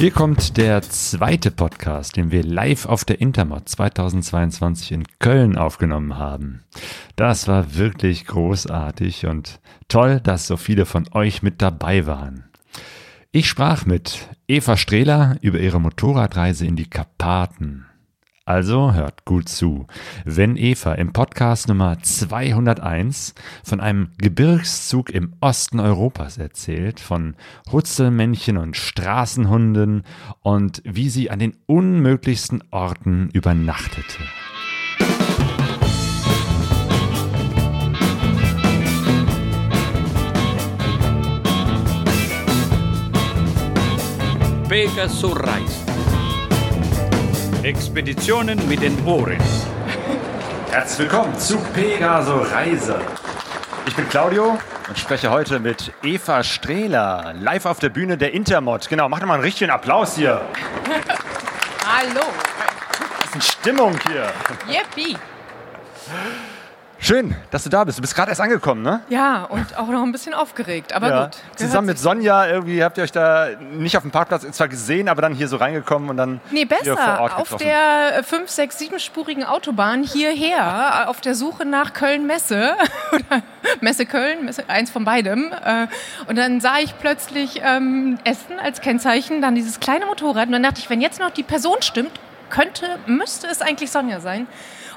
Hier kommt der zweite Podcast, den wir live auf der Intermod 2022 in Köln aufgenommen haben. Das war wirklich großartig und toll, dass so viele von euch mit dabei waren. Ich sprach mit Eva Strehler über ihre Motorradreise in die Karpaten. Also hört gut zu. Wenn Eva im Podcast Nummer 201 von einem Gebirgszug im Osten Europas erzählt, von Hutzelmännchen und Straßenhunden und wie sie an den unmöglichsten Orten übernachtete. Pegasus Reis. Expeditionen mit den Ohren. Herzlich willkommen zu Pegaso Reise. Ich bin Claudio und spreche heute mit Eva Strehler, live auf der Bühne der Intermod. Genau, mach doch mal einen richtigen Applaus hier. Hallo. Das ist eine Stimmung hier. Yippie. Schön, dass du da bist. Du bist gerade erst angekommen, ne? Ja, und auch noch ein bisschen aufgeregt, aber Ja. gut. Zusammen mit Sonja, irgendwie habt ihr euch da nicht auf dem Parkplatz zwar gesehen, aber dann hier so reingekommen und dann Nee, hier vor besser. Ort Auf getroffen. der 5, 6, 7-spurigen Autobahn hierher, auf der Suche nach Köln-Messe. Oder Messe Köln, Messe, eins von beidem. Äh, Und dann sah ich plötzlich ähm, Essen als Kennzeichen, dann dieses kleine Motorrad. Und dann dachte ich, wenn jetzt noch die Person stimmt, könnte, müsste es eigentlich Sonja sein.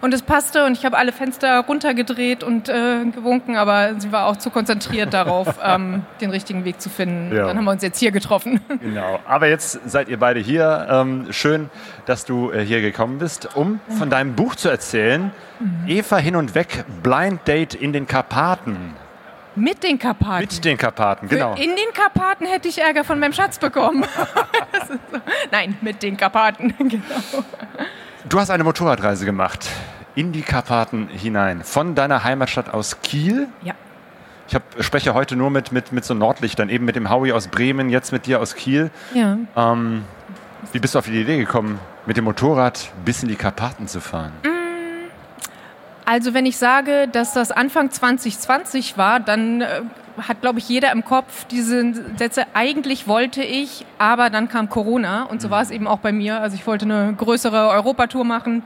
Und es passte und ich habe alle Fenster runtergedreht und äh, gewunken, aber sie war auch zu konzentriert darauf, ähm, den richtigen Weg zu finden. Ja. Dann haben wir uns jetzt hier getroffen. Genau, aber jetzt seid ihr beide hier. Ähm, schön, dass du äh, hier gekommen bist, um von deinem Buch zu erzählen. Mhm. Eva hin und weg, Blind Date in den Karpaten. Mit den Karpaten. Mit den Karpaten, genau. In den Karpaten hätte ich Ärger von meinem Schatz bekommen. So. Nein, mit den Karpaten, genau. Du hast eine Motorradreise gemacht in die Karpaten hinein, von deiner Heimatstadt aus Kiel. Ja. Ich hab, spreche heute nur mit, mit, mit so Nordlichtern, eben mit dem Howie aus Bremen, jetzt mit dir aus Kiel. ja. Ähm, wie bist du auf die Idee gekommen, mit dem Motorrad bis in die Karpaten zu fahren? Also wenn ich sage, dass das Anfang 2020 war, dann äh, hat, glaube ich, jeder im Kopf diese Sätze, eigentlich wollte ich, aber dann kam Corona und so war es eben auch bei mir. Also ich wollte eine größere Europatour machen,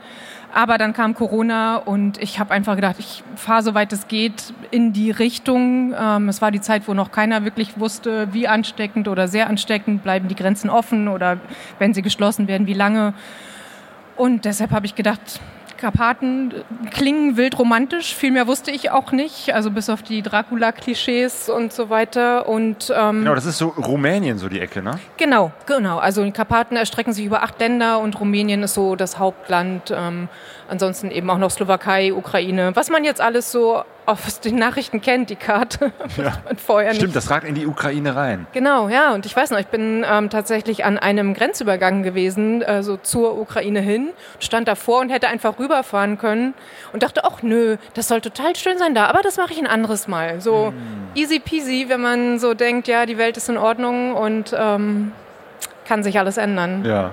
aber dann kam Corona und ich habe einfach gedacht, ich fahre soweit es geht in die Richtung. Ähm, es war die Zeit, wo noch keiner wirklich wusste, wie ansteckend oder sehr ansteckend bleiben die Grenzen offen oder wenn sie geschlossen werden, wie lange. Und deshalb habe ich gedacht, Karpaten klingen wild romantisch, viel mehr wusste ich auch nicht, also bis auf die Dracula-Klischees und so weiter. Und ähm, Genau, das ist so Rumänien, so die Ecke, ne? Genau, genau. Also die Karpaten erstrecken sich über acht Länder und Rumänien ist so das Hauptland. Ähm, ansonsten eben auch noch Slowakei, Ukraine. Was man jetzt alles so aus den Nachrichten kennt, die Karte. Ja. vorher Stimmt, nicht. das ragt in die Ukraine rein. Genau, ja. Und ich weiß noch, ich bin ähm, tatsächlich an einem Grenzübergang gewesen, äh, so zur Ukraine hin, stand davor und hätte einfach rüberfahren können und dachte, ach nö, das soll total schön sein da, aber das mache ich ein anderes Mal. So easy peasy, wenn man so denkt, ja, die Welt ist in Ordnung und ähm, kann sich alles ändern. Ja.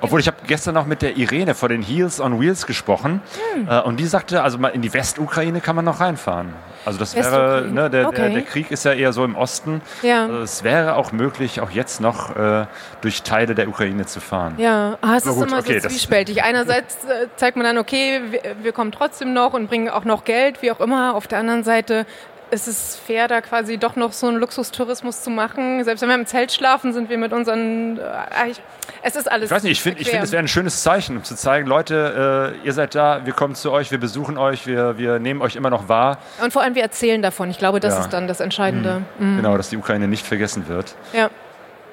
Obwohl ich habe gestern noch mit der Irene vor den Heels on Wheels gesprochen Hm. äh, und die sagte, also mal in die Westukraine kann man noch reinfahren. Also das wäre, ne, der, der, okay. der Krieg ist ja eher so im Osten. Ja. Also es wäre auch möglich, auch jetzt noch äh, durch Teile der Ukraine zu fahren. Ja, ah, es Na ist gut, immer okay, so zwiespältig. Einerseits äh, zeigt man dann, okay, wir, wir kommen trotzdem noch und bringen auch noch Geld, wie auch immer. Auf der anderen Seite ist es fair, da quasi doch noch so einen Luxustourismus zu machen. Selbst wenn wir im Zelt schlafen, sind wir mit unseren... Äh, ich, es ist alles Ich weiß nicht, ich finde, find, es wäre ein schönes Zeichen, um zu zeigen, Leute, äh, ihr seid da, wir kommen zu euch, wir besuchen euch, wir, wir nehmen euch immer noch wahr. Und vor allem, wir erzählen davon. Ich glaube, das Ja. ist dann das Entscheidende. Mhm. Genau, dass die Ukraine nicht vergessen wird. Ja.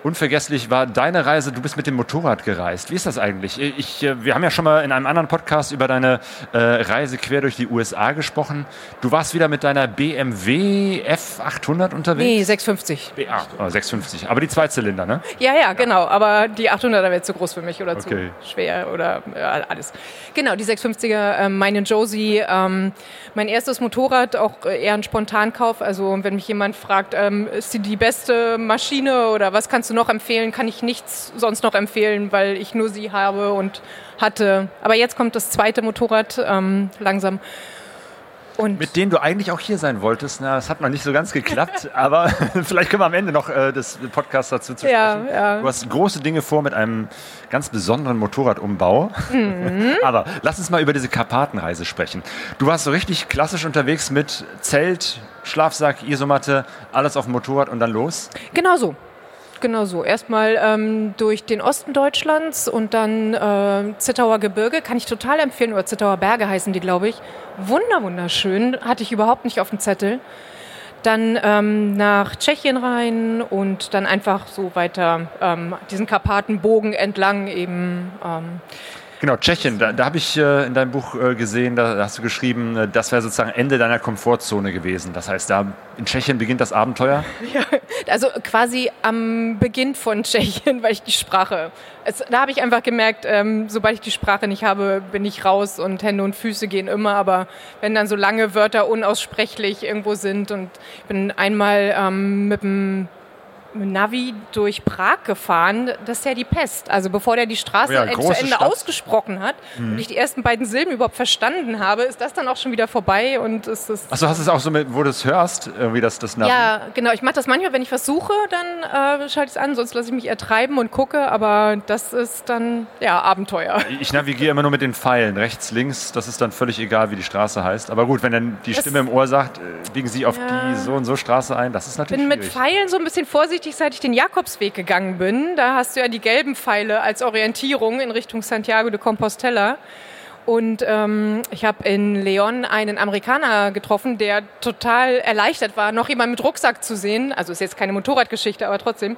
Unvergesslich war deine Reise, du bist mit dem Motorrad gereist. Wie ist das eigentlich? Ich, äh, wir haben ja schon mal in einem anderen Podcast über deine äh, Reise quer durch die USA gesprochen. Du warst wieder mit deiner BMW F800 Nee, unterwegs? 650. Nee. Ah, oh, 650. Aber die Zweizylinder, ne? Ja, ja, genau. Aber die 800er wäre zu groß für mich oder Okay. zu schwer oder ja, alles. Genau, die 650er, ähm, meine Josie, ähm, mein erstes Motorrad, auch äh, eher ein Spontankauf. Also wenn mich jemand fragt, ähm, ist die die beste Maschine oder was kannst du noch empfehlen, kann ich nichts sonst noch empfehlen, weil ich nur sie habe und hatte. Aber jetzt kommt das zweite Motorrad ähm, langsam. Und mit denen du eigentlich auch hier sein wolltest. Na, das hat noch nicht so ganz geklappt, aber vielleicht können wir am Ende noch äh, des Podcasts dazu zu Ja, sprechen. ja. Du hast große Dinge vor mit einem ganz besonderen Motorradumbau. Mhm. aber lass uns mal über diese Karpatenreise sprechen. Du warst so richtig klassisch unterwegs mit Zelt, Schlafsack, Isomatte, alles auf dem Motorrad und dann los. Genau so. Genau so. Erstmal ähm, durch den Osten Deutschlands und dann äh, Zittauer Gebirge. Kann ich total empfehlen. Oder Zittauer Berge heißen die, glaube ich. Wunder, wunderschön. Hatte ich überhaupt nicht auf dem Zettel. Dann ähm, nach Tschechien rein und dann einfach so weiter ähm, diesen Karpatenbogen entlang eben. Ähm, Genau, Tschechien, da, da habe ich äh, in deinem Buch äh, gesehen, da hast du geschrieben, äh, das wäre sozusagen Ende deiner Komfortzone gewesen. Das heißt, da in Tschechien beginnt das Abenteuer. Also quasi am Beginn von Tschechien, weil ich die Sprache. Es, da habe ich einfach gemerkt, ähm, sobald ich die Sprache nicht habe, bin ich raus und Hände und Füße gehen immer. Aber wenn dann so lange Wörter unaussprechlich irgendwo sind und ich bin einmal ähm, mit dem Navi durch Prag gefahren, das ist ja die Pest. Also bevor der die Straße Oh ja, end- zu Ende Stadt. ausgesprochen hat und ich die ersten beiden Silben überhaupt verstanden habe, ist das dann auch schon wieder vorbei und ist Achso, hast du es auch so, mit, wo du es hörst, irgendwie das, das Navi? ja, genau. Ich mache das manchmal, wenn ich was suche, dann äh, schalte ich es an, sonst lasse ich mich ertreiben und gucke. Aber das ist dann, ja, Abenteuer. Ich navigiere immer nur mit den Pfeilen, rechts, links, das ist dann völlig egal, wie die Straße heißt. Aber gut, wenn dann die Das- Stimme im Ohr sagt, äh, biegen Sie auf Ja. die so und so Straße ein, das ist natürlich bin mit schwierig. Pfeilen so ein bisschen vorsichtig, seit ich den Jakobsweg gegangen bin. Da hast du ja die gelben Pfeile als Orientierung in Richtung Santiago de Compostela. Und ähm, ich habe in Leon einen Amerikaner getroffen, der total erleichtert war, noch jemand mit Rucksack zu sehen. Also ist jetzt keine Motorradgeschichte, aber trotzdem.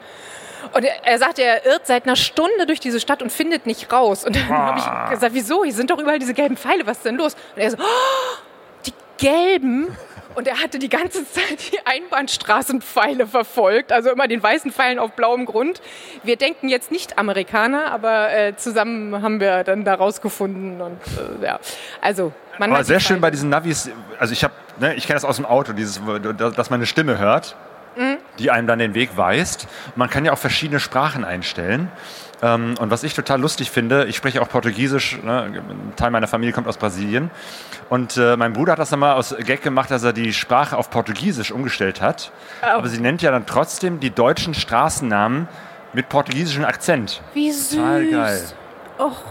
Und er, er sagte, er irrt seit einer Stunde durch diese Stadt und findet nicht raus. Und dann habe ich gesagt, wieso? Hier sind doch überall diese gelben Pfeile, was ist denn los? Und er so, oh, gelben. Und er hatte die ganze Zeit die Einbahnstraßenpfeile verfolgt, also immer den weißen Pfeilen auf blauem Grund. Wir denken jetzt nicht Amerikaner, aber äh, zusammen haben wir dann da rausgefunden und äh, ja, also man Aber sehr schön Pfeile. bei diesen Navis, also ich habe, ne, ich kenne das aus dem Auto, dieses, dass man eine Stimme hört, Mhm. die einem dann den Weg weist. Man kann ja auch verschiedene Sprachen einstellen. Ähm, Und was ich total lustig finde, ich spreche auch Portugiesisch, ne? ein Teil meiner Familie kommt aus Brasilien. Und äh, mein Bruder hat das dann mal aus Gag gemacht, dass er die Sprache auf Portugiesisch umgestellt hat. Oh. Aber sie nennt ja dann trotzdem die deutschen Straßennamen mit portugiesischem Akzent. Wie süß. Total geil. Och,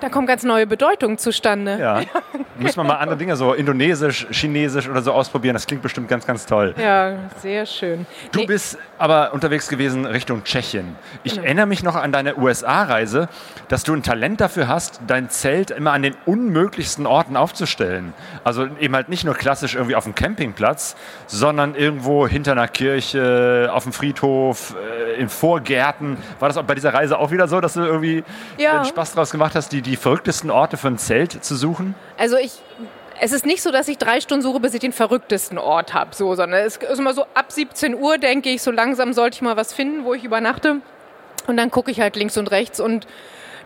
da kommen ganz neue Bedeutungen zustande. Ja. Muss man mal andere Dinge, so Indonesisch, Chinesisch oder so ausprobieren. Das klingt bestimmt ganz, ganz toll. Ja, sehr schön. Du Nee, bist aber unterwegs gewesen Richtung Tschechien. Ich Genau. erinnere mich noch an deine USA-Reise, dass du ein Talent dafür hast, dein Zelt immer an den unmöglichsten Orten aufzustellen. Also eben halt nicht nur klassisch irgendwie auf dem Campingplatz, sondern irgendwo hinter einer Kirche, auf dem Friedhof, äh, in Vorgärten. War das auch bei dieser Reise auch wieder so, dass du irgendwie Ja. Spaß draus gemacht hast, die, die verrücktesten Orte für ein Zelt zu suchen? Also ich, es ist nicht so, dass ich drei Stunden suche, bis ich den verrücktesten Ort habe, so, sondern es ist immer so ab 17 Uhr denke ich, so langsam sollte ich mal was finden, wo ich übernachte. Und dann gucke ich halt links und rechts und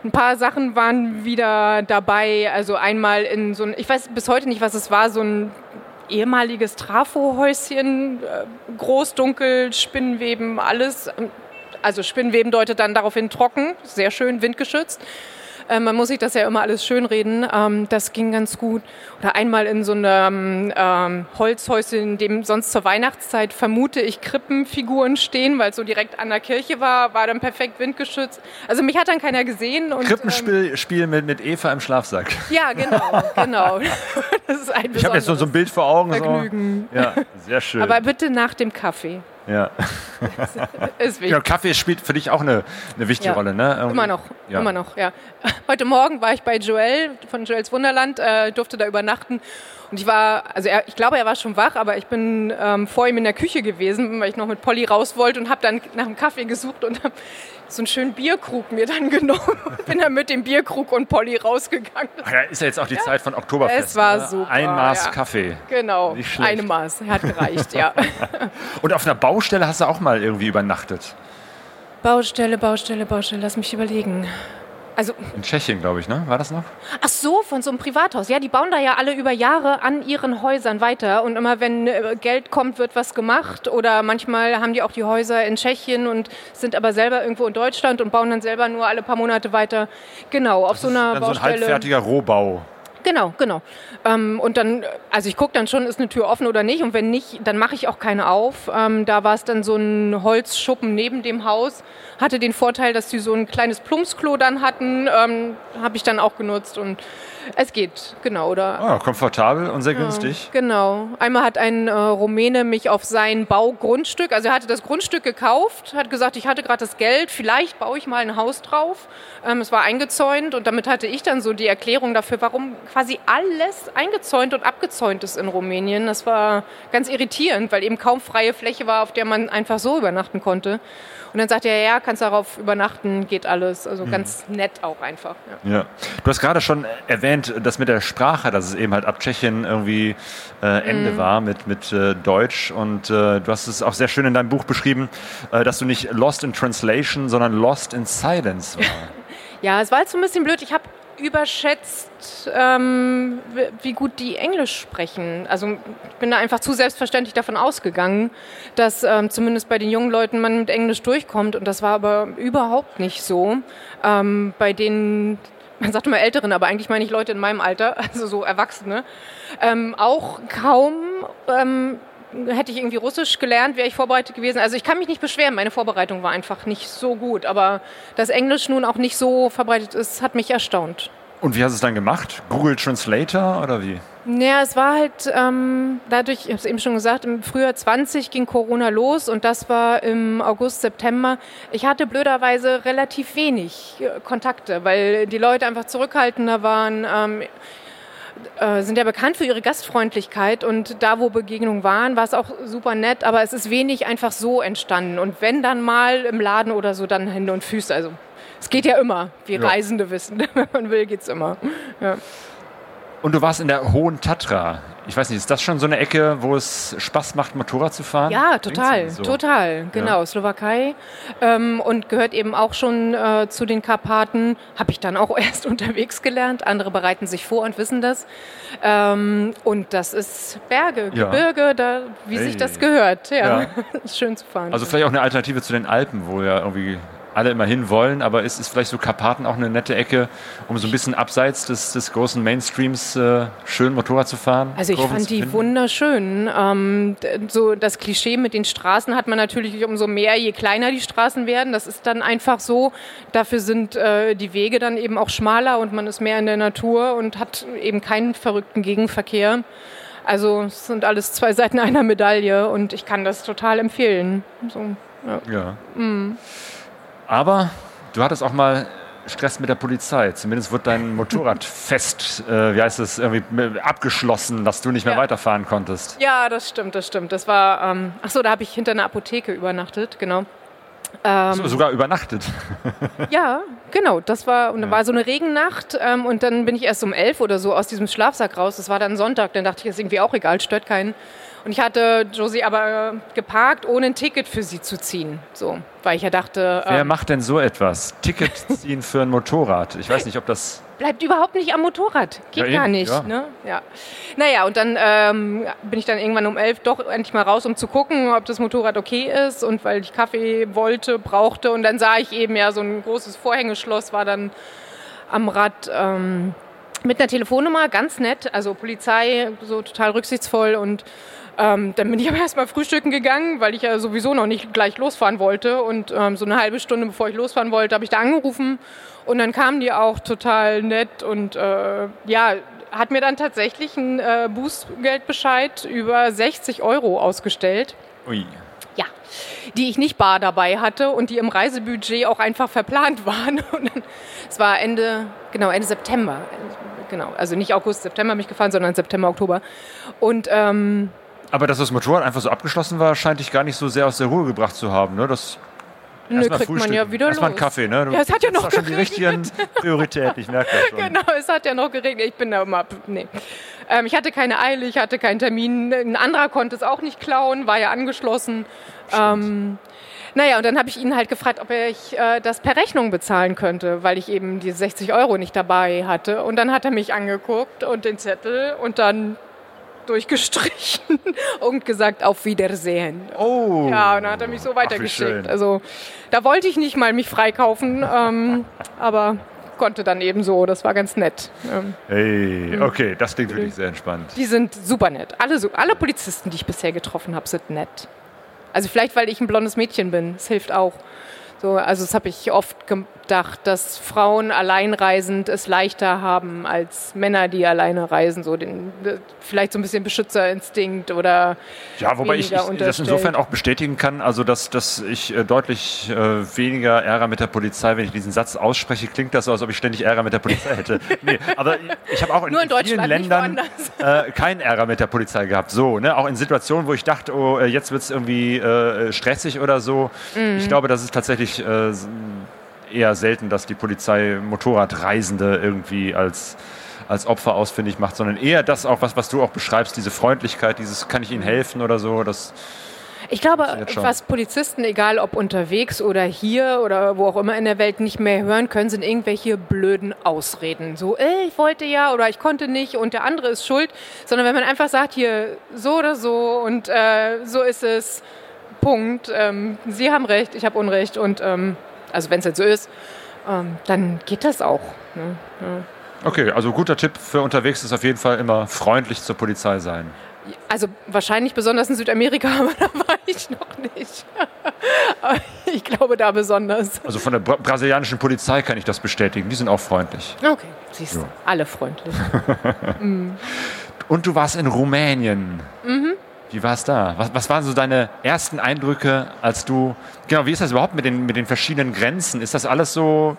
ein paar Sachen waren wieder dabei. Also einmal in so ein, ich weiß bis heute nicht, was es war, so ein ehemaliges Trafohäuschen, äh, groß, dunkel, Spinnenweben, alles. Also Spinnenweben deutet dann daraufhin trocken, sehr schön, windgeschützt. Äh, man muss sich das ja immer alles schönreden. Ähm, das ging ganz gut. Oder einmal in so einem ähm, Holzhäuschen, in dem sonst zur Weihnachtszeit vermute ich Krippenfiguren stehen, weil es so direkt an der Kirche war, war dann perfekt windgeschützt. Also mich hat dann keiner gesehen. Und, ähm, Krippenspiel Spiel mit, mit Eva im Schlafsack. ja, genau, genau. Das ist ein Ich habe jetzt so, so ein Bild vor Augen. Vergnügen. So. Ja, sehr schön. Aber bitte nach dem Kaffee. Ja. Genau, Kaffee spielt für dich auch eine, eine wichtige Ja. Rolle, ne? Immer noch, Ja. immer noch, ja. Heute Morgen war ich bei Joel von Joels Wunderland, äh, durfte da übernachten. Und ich war, also er, ich glaube, er war schon wach, aber ich bin ähm, vor ihm in der Küche gewesen, weil ich noch mit Polly raus wollte und habe dann nach einem Kaffee gesucht und habe so einen schönen Bierkrug mir dann genommen. bin dann mit dem Bierkrug und Polly rausgegangen. Ach ja, ist ja jetzt auch die Zeit von Oktoberfest. Es war ne? super, Ein Maß ja. Kaffee. Genau, Nicht schlecht. eine Maß, hat gereicht, ja. Und auf einer Baustelle hast du auch mal irgendwie übernachtet. Baustelle, Baustelle, Baustelle, lass mich überlegen. Also In Tschechien, glaube ich, ne? War das noch? Ach so, von so einem Privathaus. Ja, die bauen da ja alle über Jahre an ihren Häusern weiter. Und immer wenn äh, Geld kommt, wird was gemacht. Oder manchmal haben die auch die Häuser in Tschechien und sind aber selber irgendwo in Deutschland und bauen dann selber nur alle paar Monate weiter. Genau, auf so einer Dann so ein Baustelle. halbfertiger Rohbau. Genau, genau. Ähm, und dann, also ich gucke dann schon, ist eine Tür offen oder nicht. Und wenn nicht, dann mache ich auch keine auf. Ähm, da war es dann so ein Holzschuppen neben dem Haus. Hatte den Vorteil, dass sie so ein kleines Plumpsklo dann hatten. Ähm, Habe ich dann auch genutzt und es geht, genau. Oder Oh, komfortabel und sehr günstig. Genau. Einmal hat ein äh, Rumäne mich auf sein Baugrundstück, also er hatte das Grundstück gekauft, hat gesagt, ich hatte gerade das Geld, vielleicht baue ich mal ein Haus drauf. Ähm, es war eingezäunt und damit hatte ich dann so die Erklärung dafür, warum quasi alles eingezäunt und abgezäunt ist in Rumänien. Das war ganz irritierend, weil eben kaum freie Fläche war, auf der man einfach so übernachten konnte. Und dann sagt er, ja, kannst darauf übernachten, geht alles. Also ganz nett auch einfach. Ja. Ja. Du hast gerade schon erwähnt, dass mit der Sprache, dass es eben halt ab Tschechien irgendwie äh, Ende war mit, mit äh, Deutsch. Und äh, du hast es auch sehr schön in deinem Buch beschrieben, äh, dass du nicht lost in translation, sondern lost in silence war. Ja, es war jetzt so ein bisschen blöd. Ich habe überschätzt, ähm, wie- gut die Englisch sprechen. Also ich bin da einfach zu selbstverständlich davon ausgegangen, dass ähm, zumindest bei den jungen Leuten man mit Englisch durchkommt. Und das war aber überhaupt nicht so. Ähm, bei den, man sagt immer Älteren, aber eigentlich meine ich Leute in meinem Alter, also so Erwachsene, ähm, auch kaum. Hätte ich irgendwie Russisch gelernt, wäre ich vorbereitet gewesen. Also ich kann mich nicht beschweren, meine Vorbereitung war einfach nicht so gut. Aber dass Englisch nun auch nicht so verbreitet ist, hat mich erstaunt. Und wie hast du es dann gemacht? Google Translator oder wie? Ja, es war halt ähm, dadurch, ich habe es eben schon gesagt, im Frühjahr 20 ging Corona los und das war im August, September. Ich hatte blöderweise relativ wenig äh, Kontakte, weil die Leute einfach zurückhaltender waren. Ähm, äh, sind ja bekannt für ihre Gastfreundlichkeit und da, wo Begegnungen waren, war es auch super nett, aber es ist wenig einfach so entstanden. Und wenn dann mal im Laden oder so, dann Hände und Füße. Also es geht ja immer, wie Ja. Reisende wissen. Wenn man will, geht's immer. Ja. Und du warst in der Hohen Tatra. Ich weiß nicht, ist das schon so eine Ecke, wo es Spaß macht, Motorrad zu fahren? Ja, total, so. total, genau, Slowakei ähm, und gehört eben auch schon äh, zu den Karpaten. Habe ich dann auch erst unterwegs gelernt. Andere bereiten sich vor und wissen das. Ähm, und das ist Berge, Ja. Gebirge, da, wie sich Hey. das gehört. Ja, Ja. ist schön zu fahren. Also vielleicht auch eine Alternative zu den Alpen, wo ja irgendwie alle immer hin wollen, aber ist, ist vielleicht so Karpaten auch eine nette Ecke, um so ein bisschen abseits des, des großen Mainstreams äh, schön Motorrad zu fahren? Also ich Kurven fand die wunderschön. Ähm, so das Klischee mit den Straßen hat man natürlich umso mehr, je kleiner die Straßen werden. Das ist dann einfach so. Dafür sind äh, die Wege dann eben auch schmaler und man ist mehr in der Natur und hat eben keinen verrückten Gegenverkehr. Also es sind alles zwei Seiten einer Medaille und ich kann das total empfehlen. So, ja. Ja. Mhm. Aber du hattest auch mal Stress mit der Polizei. Zumindest wird dein Motorrad fest, äh, wie heißt es, irgendwie abgeschlossen, dass du nicht mehr Ja. weiterfahren konntest. ja, das stimmt, das stimmt. Das war, ähm, ach so, da habe ich hinter einer Apotheke übernachtet, genau. Ähm, So, sogar übernachtet. Ja, genau. Das war, und da war so eine Regennacht ähm, und dann bin ich erst um elf oder so aus diesem Schlafsack raus. Das war dann Sonntag. Dann dachte ich, ist irgendwie auch egal, stört keinen. Und ich hatte Josie aber geparkt, ohne ein Ticket für sie zu ziehen. So, weil ich ja dachte, Wer ähm, macht denn so etwas? Ticket ziehen für ein Motorrad. Ich weiß nicht, ob das. Bleibt überhaupt nicht am Motorrad. Geht Ja, gar nicht. ja. Ne? Ja. Naja, und dann ähm, bin ich dann irgendwann um elf doch endlich mal raus, um zu gucken, ob das Motorrad okay ist. Und weil ich Kaffee wollte, brauchte. Und dann sah ich eben ja so ein großes Vorhängeschloss war dann am Rad. Ähm, mit einer Telefonnummer, ganz nett, also Polizei, so total rücksichtsvoll und ähm, dann bin ich aber erstmal frühstücken gegangen, weil ich ja sowieso noch nicht gleich losfahren wollte. Und ähm, so eine halbe Stunde bevor ich losfahren wollte, habe ich da angerufen. Und dann kamen die auch total nett und äh, ja, hat mir dann tatsächlich einen äh, Bußgeldbescheid über 60 Euro ausgestellt. Ui. Ja, die ich nicht bar dabei hatte und die im Reisebudget auch einfach verplant waren. Und dann, es war Ende, genau, Ende September. Genau, also nicht August, September mich gefahren, sondern September, Oktober. Und ähm, Aber dass das Motorrad einfach so abgeschlossen war, scheint dich gar nicht so sehr aus der Ruhe gebracht zu haben. Ne? Das nö, erstmal kriegt man frühstücken. ja wieder Erstmal los. Kaffee, ne? Du Ja, es hat ja noch auch schon die geregnet. richtigen Prioritäten, ich merke das schon. Genau, es hat ja noch geregnet. Ich bin da immer. Nee. Ähm, ich hatte keine Eile, ich hatte keinen Termin. Ein anderer konnte es auch nicht klauen, war ja angeschlossen. Ähm, naja, und dann habe ich ihn halt gefragt, ob ich äh, das per Rechnung bezahlen könnte, weil ich eben die 60 Euro nicht dabei hatte. Und dann hat er mich angeguckt und den Zettel und dann durchgestrichen und gesagt, auf Wiedersehen. Oh. Ja, und dann hat er mich so weitergeschickt. Also da wollte ich nicht mal mich freikaufen, ähm, aber konnte dann eben so. Das war ganz nett. Ähm, Hey, okay, das klingt wirklich sehr entspannt. Die sind super nett. Alle, alle Polizisten, die ich bisher getroffen habe, sind nett. Also vielleicht, weil ich ein blondes Mädchen bin. Das hilft auch. So, also das habe ich oft gedacht, dass Frauen alleinreisend es leichter haben als Männer, die alleine reisen. So den, vielleicht so ein bisschen Beschützerinstinkt oder Ja, wobei ich, ich das insofern auch bestätigen kann, also dass, dass ich äh, deutlich äh, weniger Ärger mit der Polizei, wenn ich diesen Satz ausspreche, klingt das so, als ob ich ständig Ärger mit der Polizei hätte. Nee, aber ich, habe auch in, in vielen Ländern äh, keinen Ärger mit der Polizei gehabt. So, ne? Auch in Situationen, wo ich dachte, oh, äh, jetzt wird es irgendwie äh, stressig oder so. Mhm. Ich glaube, das ist tatsächlich äh, s- eher selten, dass die Polizei Motorradreisende irgendwie als als Opfer ausfindig macht, sondern eher das auch, was, was du auch beschreibst, diese Freundlichkeit, dieses kann ich Ihnen helfen oder so, das Ich glaube, was Polizisten, egal ob unterwegs oder hier oder wo auch immer in der Welt, nicht mehr hören können, sind irgendwelche blöden Ausreden. So, äh, ich wollte ja oder ich konnte nicht und der andere ist schuld. Sondern wenn man einfach sagt, hier so oder so und äh, so ist es, Punkt. Ähm, Sie haben recht, ich habe Unrecht und ähm, also wenn es jetzt so ist, ähm, dann geht das auch. Ne? Okay, also guter Tipp für unterwegs ist auf jeden Fall immer freundlich zur Polizei sein. Also wahrscheinlich besonders in Südamerika, aber da war ich noch nicht. aber ich glaube da besonders. Also von der bra brasilianischen Polizei kann ich das bestätigen, die sind auch freundlich. Okay, siehst du, alle freundlich. Und du warst in Rumänien. Mhm. Wie war es da? Was, was waren so deine ersten Eindrücke, als du. Genau, wie ist das überhaupt mit den, mit den verschiedenen Grenzen? Ist das alles so.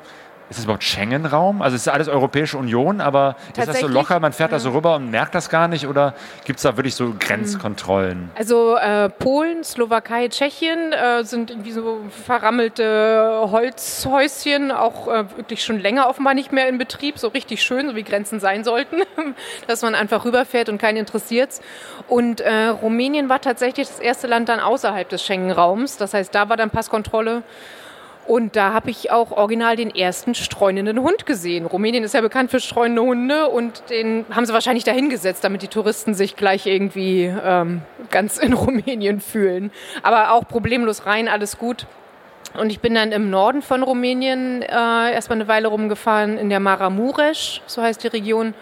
Ist das überhaupt Schengen-Raum? Also ist das alles Europäische Union, aber ist das so locker, man fährt da so rüber und merkt das gar nicht? Oder gibt es da wirklich so Grenzkontrollen? Also äh, Polen, Slowakei, Tschechien äh, sind irgendwie so verrammelte Holzhäuschen, auch äh, wirklich schon länger offenbar nicht mehr in Betrieb, so richtig schön, so wie Grenzen sein sollten, dass man einfach rüberfährt und keinen interessiert's. Und äh, Rumänien war tatsächlich das erste Land dann außerhalb des Schengen-Raums, das heißt, da war dann Passkontrolle. Und da habe ich auch original den ersten streunenden Hund gesehen. Rumänien ist ja bekannt für streunende Hunde und den haben sie wahrscheinlich dahingesetzt, damit die Touristen sich gleich irgendwie ähm, ganz in Rumänien fühlen. Aber auch problemlos rein, alles gut. Und ich bin dann im Norden von Rumänien äh, erstmal eine Weile rumgefahren, in der Maramuresch, so heißt die Region.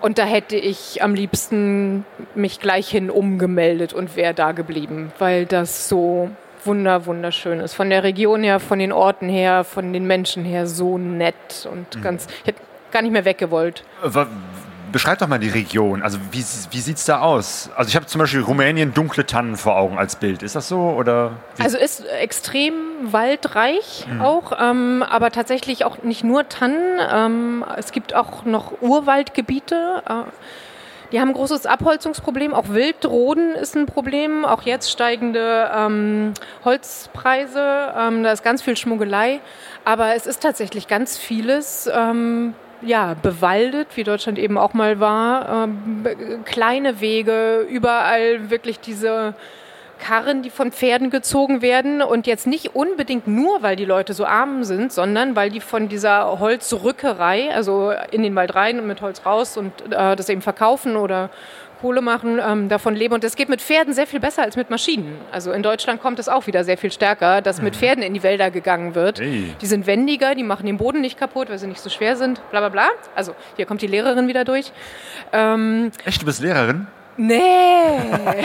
Und da hätte ich am liebsten mich gleich hin umgemeldet und wäre da geblieben, weil das so wunder, wunderschön ist. Von der Region her, von den Orten her, von den Menschen her so nett und ganz. Ich hätte gar nicht mehr weggewollt. Wa- Beschreib doch mal die Region. Also wie, wie sieht es da aus? Also ich habe zum Beispiel Rumänien dunkle Tannen vor Augen als Bild. Ist das so? Oder wie? Also ist extrem waldreich auch, ähm, aber tatsächlich auch nicht nur Tannen. Ähm, es gibt auch noch Urwaldgebiete. Äh, die haben ein großes Abholzungsproblem. Auch Wildroden ist ein Problem. Auch jetzt steigende ähm, Holzpreise. Ähm, da ist ganz viel Schmuggelei. Aber es ist tatsächlich ganz vieles. Ähm, ja, bewaldet, wie Deutschland eben auch mal war, ähm, kleine Wege, überall wirklich diese Karren, die von Pferden gezogen werden und jetzt nicht unbedingt nur, weil die Leute so arm sind, sondern weil die von dieser Holzrückerei, also in den Wald rein und mit Holz raus und äh, das eben verkaufen oder Kohle machen, ähm, davon leben. Und das geht mit Pferden sehr viel besser als mit Maschinen. Also in Deutschland kommt es auch wieder sehr viel stärker, dass mit Pferden in die Wälder gegangen wird. Hey. Die sind wendiger, die machen den Boden nicht kaputt, weil sie nicht so schwer sind, bla bla bla. Also hier kommt die Lehrerin wieder durch. Ähm, Echt, du bist Lehrerin? Nee,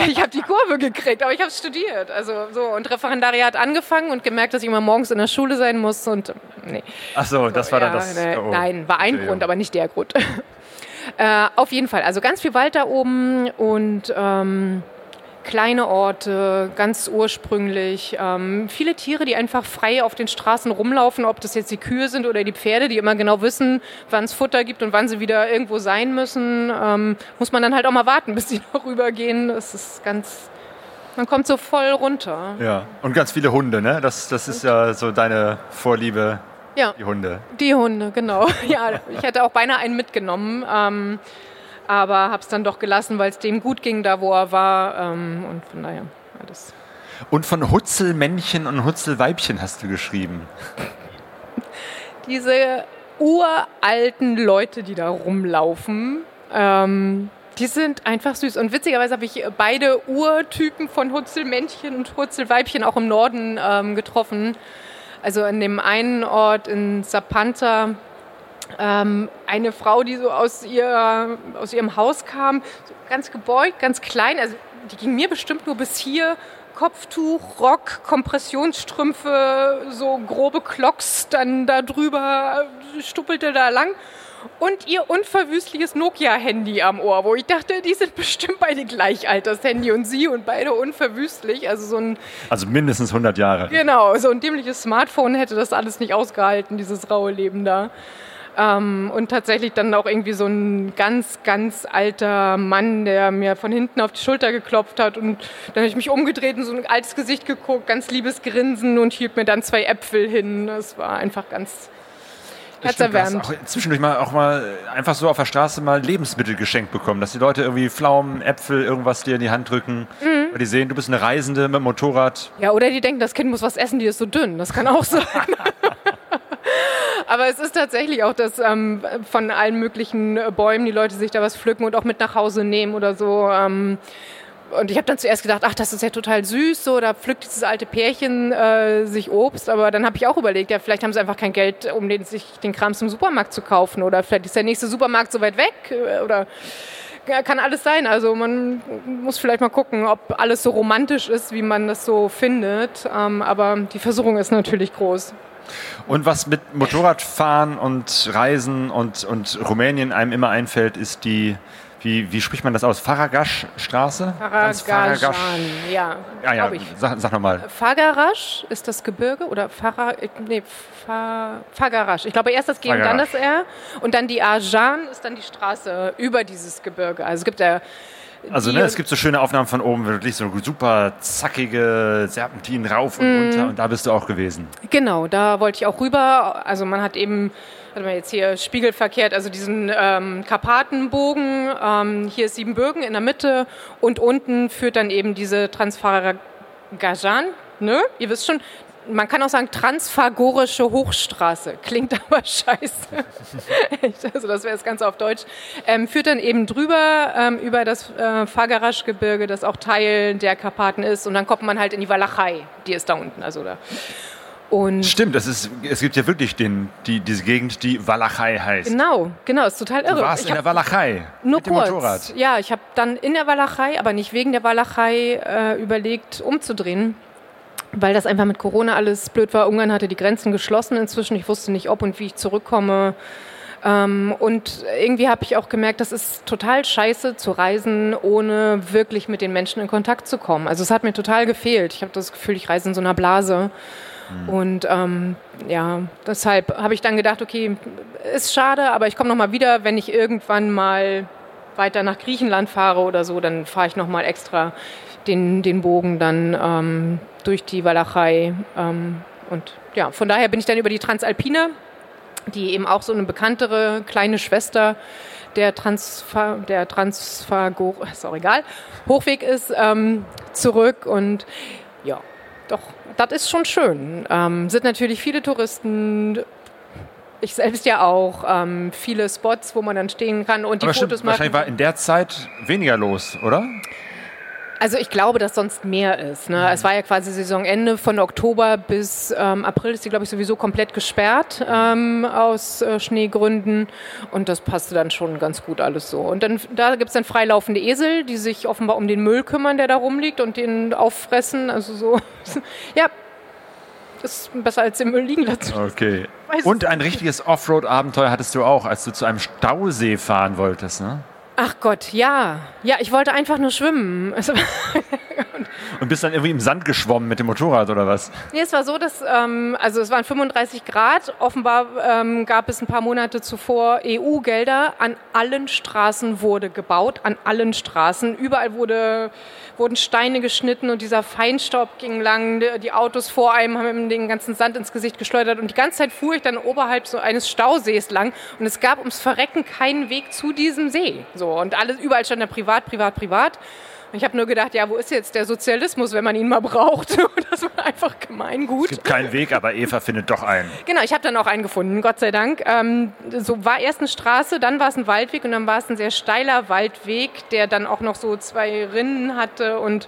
ich habe die Kurve gekriegt, aber ich habe studiert. Also so und Referendariat angefangen und gemerkt, dass ich immer morgens in der Schule sein muss und nee. Ach so, das war dann Ja, das. nee, oh. Nein, war ein. Grund, aber nicht der Grund. äh, auf jeden Fall, also ganz viel Wald da oben und ähm, kleine Orte, ganz ursprünglich. Ähm, viele Tiere, die einfach frei auf den Straßen rumlaufen, ob das jetzt die Kühe sind oder die Pferde, die immer genau wissen, wann es Futter gibt und wann sie wieder irgendwo sein müssen. Ähm, muss man dann halt auch mal warten, bis die noch rübergehen. Das ist ganz. Man kommt so voll runter. Ja, und ganz viele Hunde, ne? Das, das ist ja so deine Vorliebe, Ja. die Hunde. Die Hunde, genau. Ja, ich hätte auch beinahe einen mitgenommen, ähm, aber habe es dann doch gelassen, weil es dem gut ging, da wo er war. Ähm, und von daher, das. Und von Hutzelmännchen und Hutzelweibchen hast du geschrieben. Diese uralten Leute, die da rumlaufen, ähm, die sind einfach süß. Und witzigerweise habe ich beide Urtypen von Hutzelmännchen und Hutzelweibchen auch im Norden ähm, getroffen. Also in dem einen Ort in Zapanta ähm, eine Frau, die so aus, ihr, aus ihrem Haus kam, so ganz gebeugt, ganz klein, also die ging mir bestimmt nur bis hier. Kopftuch, Rock, Kompressionsstrümpfe, so grobe Klocks, dann da drüber stuppelte da lang und ihr unverwüstliches Nokia-Handy am Ohr, wo ich dachte, die sind bestimmt beide gleich alt, das Handy und sie und beide unverwüstlich. Also so ein Also mindestens 100 Jahre. genau so ein dämliches Smartphone hätte das alles nicht ausgehalten, dieses raue Leben da. Ähm, und tatsächlich dann auch irgendwie so ein ganz, ganz alter Mann, der mir von hinten auf die Schulter geklopft hat. Und dann habe ich mich umgedreht und so ein altes Gesicht geguckt, ganz liebes Grinsen und hielt mir dann zwei Äpfel hin. Das war einfach ganz Das stimmt, herzerwärmend. auch zwischendurch mal auch mal einfach so auf der Straße mal Lebensmittel geschenkt bekommen, dass die Leute irgendwie Pflaumen, Äpfel, irgendwas dir in die Hand drücken, Mhm. weil die sehen, du bist eine Reisende mit dem Motorrad. Ja, oder die denken, das Kind muss was essen, die ist so dünn. Das kann auch sein. Aber es ist tatsächlich auch, dass ähm, von allen möglichen Bäumen die Leute sich da was pflücken und auch mit nach Hause nehmen oder so. Ähm, und ich habe dann zuerst gedacht, ach, das ist ja total süß, so, da pflückt dieses alte Pärchen äh, sich Obst. Aber dann habe ich auch überlegt, ja, vielleicht haben sie einfach kein Geld, um den, sich den Krams im Supermarkt zu kaufen. Oder vielleicht ist der nächste Supermarkt so weit weg. äh, Oder kann alles sein. Also man muss vielleicht mal gucken, ob alles so romantisch ist, wie man das so findet. Ähm, aber die Versuchung ist natürlich groß. Und was mit Motorradfahren und Reisen und, und Rumänien einem immer einfällt, ist die, wie, wie spricht man das aus? Faragash-Straße? Ganz Faragajan, ja, Ja, ja, ich. sag, sag nochmal. Fagarasch ist das Gebirge oder Fara, nee, Fa, Fagarasch. Ich glaube erst das G und dann das R. Und dann die Ajan ist dann die Straße über dieses Gebirge. Also es gibt ja Also ne, es gibt so schöne Aufnahmen von oben, wirklich so super zackige Serpentinen rauf und Mhm. runter und da bist du auch gewesen. Genau, da wollte ich auch rüber. Also man hat eben, warte mal jetzt hier spiegelverkehrt, also diesen ähm, Karpatenbogen. Ähm, hier ist Siebenbürgen in der Mitte und unten führt dann eben diese Transfaragajan. Ne? Ihr wisst schon, man kann auch sagen transfagorische Hochstraße. Klingt aber scheiße. Also das wäre das Ganze auf Deutsch. Ähm, führt dann eben drüber ähm, über das äh, Fagaraschgebirge, das auch Teil der Karpaten ist. Und dann kommt man halt in die Walachei, die ist da unten. Also da. Und Stimmt, es, ist, es gibt ja wirklich den, die, diese Gegend, die Walachei heißt. genau, genau, ist total irre. Du warst ich in der Walachei nur mit dem kurz. Motorrad. Ja, ich habe dann in der Walachei, aber nicht wegen der Walachei, äh, überlegt, umzudrehen. Weil das einfach mit Corona alles blöd war. Ungarn hatte die Grenzen geschlossen inzwischen. Ich wusste nicht, ob und wie ich zurückkomme. Ähm, und irgendwie habe ich auch gemerkt, das ist total scheiße zu reisen, ohne wirklich mit den Menschen in Kontakt zu kommen. Also es hat mir total gefehlt. Ich habe das Gefühl, ich reise in so einer Blase. Und ähm, ja, deshalb habe ich dann gedacht, okay, ist schade, aber ich komme noch mal wieder, wenn ich irgendwann mal weiter nach Griechenland fahre oder so, dann fahre ich noch mal extra den, den Bogen dann ähm, durch die Walachei. Ähm, und ja, von daher bin ich dann über die Transalpina, die eben auch so eine bekanntere kleine Schwester der Transfer, der Transfago, ist auch egal, Hochweg ist, ähm, zurück und ja, doch, das ist schon schön. Ähm, sind natürlich viele Touristen, ich selbst ja auch, ähm, viele Spots, wo man dann stehen kann und die Aber stimmt, Fotos wahrscheinlich machen. war in der Zeit weniger los, oder? Also ich glaube, dass sonst mehr ist. Ne? Es war ja quasi Saisonende von Oktober bis ähm, April ist die, glaube ich, sowieso komplett gesperrt ähm, aus äh, Schneegründen. Und das passte dann schon ganz gut alles so. Und dann da gibt es dann freilaufende Esel, die sich offenbar um den Müll kümmern, der da rumliegt und den auffressen. Also so, ja, ist besser als den Müll liegen lassen. Okay. Und ein richtiges Offroad-Abenteuer hattest du auch, als du zu einem Stausee fahren wolltest, ne? Ach Gott, ja. Ja, ich wollte einfach nur schwimmen. Und bist dann irgendwie im Sand geschwommen mit dem Motorrad oder was? Nee, es war so, dass, ähm, also es waren 35 Grad. Offenbar ähm, gab es ein paar Monate zuvor EU-Gelder. An allen Straßen wurde gebaut, an allen Straßen. Überall wurde, wurden Steine geschnitten und dieser Feinstaub ging lang. Die- Autos vor einem haben den ganzen Sand ins Gesicht geschleudert. Und die ganze Zeit fuhr ich dann oberhalb so eines Stausees lang. Und es gab ums Verrecken keinen Weg zu diesem See. So, und alles, überall stand da privat, privat, privat. Und ich habe nur gedacht, ja, wo ist jetzt der Sozialismus, wenn man ihn mal braucht? Das war einfach Gemeingut. Gibt keinen Weg, aber Eva findet doch einen. Genau, ich habe dann auch einen gefunden, Gott sei Dank. Ähm, so war erst eine Straße, dann war es ein Waldweg und dann war es ein sehr steiler Waldweg, der dann auch noch so zwei Rinnen hatte und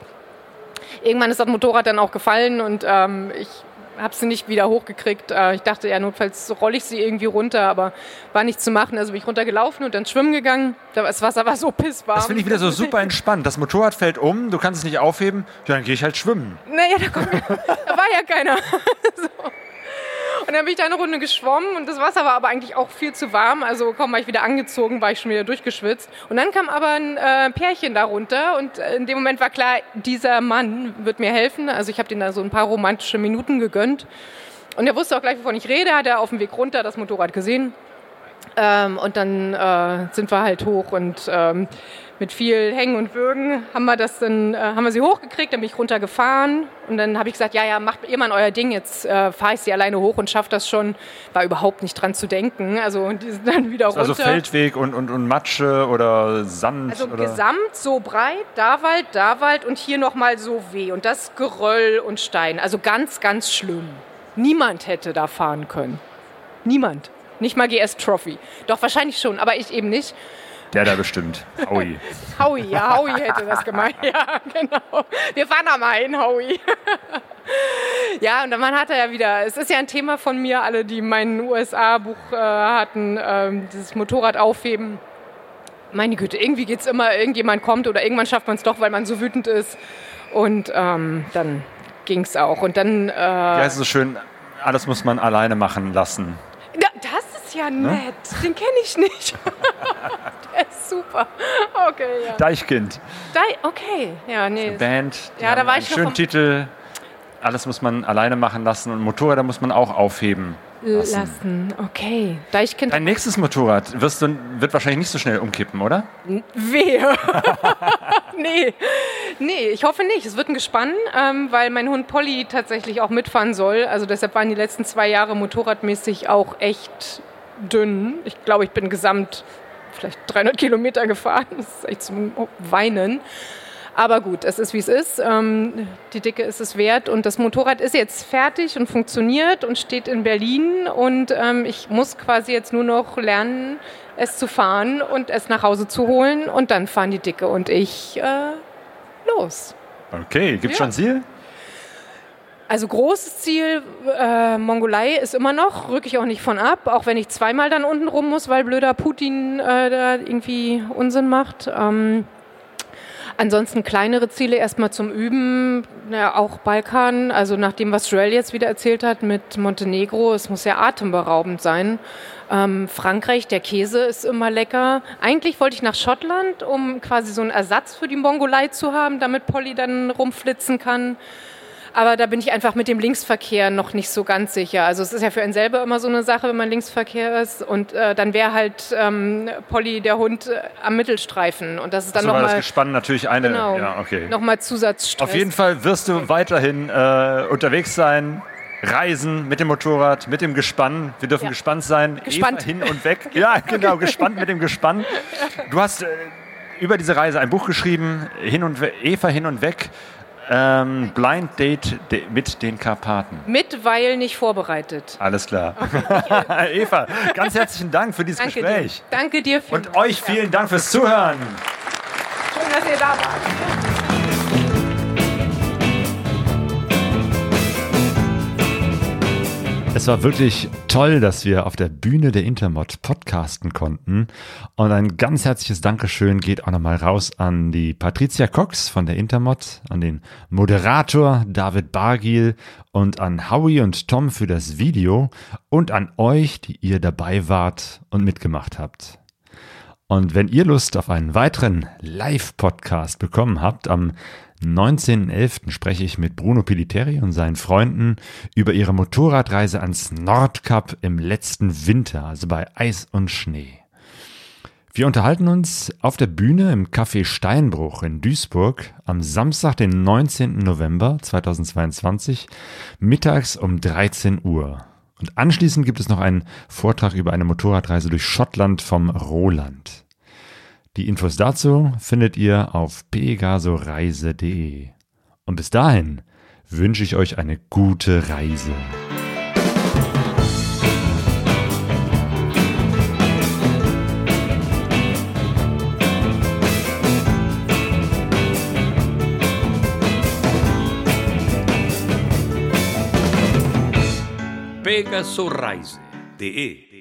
irgendwann ist das Motorrad dann auch gefallen und ähm, ich habe sie nicht wieder hochgekriegt. Äh, ich dachte, ja, notfalls rolle ich sie irgendwie runter, aber war nicht zu machen. Also bin ich runtergelaufen und dann schwimmen gegangen. Das Wasser war so pisswarm. Das finde ich wieder so super entspannt. Das Motorrad fällt um, du kannst es nicht aufheben, ja, dann gehe ich halt schwimmen. Naja, da, kommt, da war ja keiner. so. Und dann bin ich da eine Runde geschwommen und das Wasser war aber eigentlich auch viel zu warm. Also kaum war ich wieder angezogen, war ich schon wieder durchgeschwitzt. Und dann kam aber ein äh, Pärchen da runter und äh, in dem Moment war klar, dieser Mann wird mir helfen. Also ich habe denen da so ein paar romantische Minuten gegönnt. Und er wusste auch gleich, wovon ich rede, hat er auf dem Weg runter das Motorrad gesehen. Ähm, und dann äh, sind wir halt hoch und ähm, mit viel Hängen und Würgen haben wir das dann, äh, haben wir sie hochgekriegt, dann bin ich runtergefahren und dann habe ich gesagt, ja, ja, macht ihr mal euer Ding, jetzt äh, fahre ich sie alleine hoch und schaffe das schon. War überhaupt nicht dran zu denken. Also die sind dann wieder Also runter. Feldweg und, und, und Matsche oder Sand. Also oder? gesamt so breit, da Wald, da Wald und hier nochmal so weh. Und das Geröll und Stein. Also ganz, ganz schlimm. Niemand hätte da fahren können. Niemand. Nicht mal GS Trophy. Doch wahrscheinlich schon, aber ich eben nicht. Der da bestimmt. Howie. Howie, ja, Howie hätte das gemeint. Ja, genau. Wir fahren da mal hin, Howie. Ja, und dann hat er ja wieder, es ist ja ein Thema von mir, alle, die mein USA-Buch äh, hatten, ähm, dieses Motorrad aufheben. Meine Güte, irgendwie geht's immer, irgendjemand kommt oder irgendwann schafft man es doch, weil man so wütend ist. Und ähm, dann ging's auch. Und dann. Äh, Ja, es ist so schön, alles muss man alleine machen lassen. Ja, das ist ja nett. Den kenne ich nicht. Ist super. Okay, ja. Deichkind, Da, okay, ja, nee. Band. die Ja, da war ich schönen Titel. Alles muss man alleine machen lassen und Motorräder muss man auch aufheben. lassen. Lassen. Okay. Deichkind. Dein nächstes Motorrad wirst du, wird wahrscheinlich nicht so schnell umkippen, oder? Wehe. nee. Nee, ich hoffe nicht. Es wird ein Gespann, ähm, weil mein Hund Polly tatsächlich auch mitfahren soll. Also deshalb waren die letzten zwei Jahre motorradmäßig auch echt dünn. Ich glaube, ich bin gesamt vielleicht 300 Kilometer gefahren. Das ist echt zum Weinen. Aber gut, es ist wie es ist. Ähm, die Dicke ist es wert. Und das Motorrad ist jetzt fertig und funktioniert und steht in Berlin. Und ähm, ich muss quasi jetzt nur noch lernen, es zu fahren und es nach Hause zu holen. Und dann fahren die Dicke und ich äh, los. Okay, gibt's Ja. schon Ziel? Also großes Ziel, äh, Mongolei ist immer noch, rücke ich auch nicht von ab, auch wenn ich zweimal dann unten rum muss, weil blöder Putin äh, da irgendwie Unsinn macht. Ähm, ansonsten kleinere Ziele erstmal zum Üben, ja, auch Balkan, also nach dem, was Joel jetzt wieder erzählt hat mit Montenegro, es muss ja atemberaubend sein. Ähm, Frankreich, der Käse ist immer lecker. Eigentlich wollte ich nach Schottland, um quasi so einen Ersatz für die Mongolei zu haben, damit Polly dann rumflitzen kann. Aber da bin ich einfach mit dem Linksverkehr noch nicht so ganz sicher. Also es ist ja für einen selber immer so eine Sache, wenn man Linksverkehr ist. Und äh, dann wäre halt ähm, Polly, der Hund, äh, am Mittelstreifen. Und das ist dann So das nochmal Gespann natürlich eine. genau, Ja, okay. noch mal Zusatzstress. Auf jeden Fall wirst du weiterhin äh, unterwegs sein, reisen mit dem Motorrad, mit dem Gespann. Wir dürfen Ja. gespannt sein. Gespannt. Eva hin und weg. Ja, genau, gespannt mit dem Gespann. Du hast äh, über diese Reise ein Buch geschrieben, hin und Eva hin und weg. Ähm, Blind Date de mit den Karpaten. Mit, weil nicht vorbereitet. Alles klar. Eva, ganz herzlichen Dank für dieses Danke Gespräch. dir. Danke dir. Und euch vielen Dank fürs Zuhören. Schön, dass ihr da wart. Es war wirklich toll, dass wir auf der Bühne der Intermod podcasten konnten. Und ein ganz herzliches Dankeschön geht auch nochmal raus an die Patricia Cox von der Intermod, an den Moderator David Bargil und an Howie und Tom für das Video und an euch, die ihr dabei wart und mitgemacht habt. Und wenn ihr Lust auf einen weiteren Live-Podcast bekommen habt, am 19.11. spreche ich mit Bruno Piliteri und seinen Freunden über ihre Motorradreise ans Nordkap im letzten Winter, also bei Eis und Schnee. Wir unterhalten uns auf der Bühne im Café Steinbruch in Duisburg am Samstag, den 19. November 2022, mittags um 13 Uhr. Und anschließend gibt es noch einen Vortrag über eine Motorradreise durch Schottland vom Roland. Die Infos dazu findet ihr auf pegasoreise.de. Und bis dahin wünsche ich euch eine gute Reise. pegasusreise.de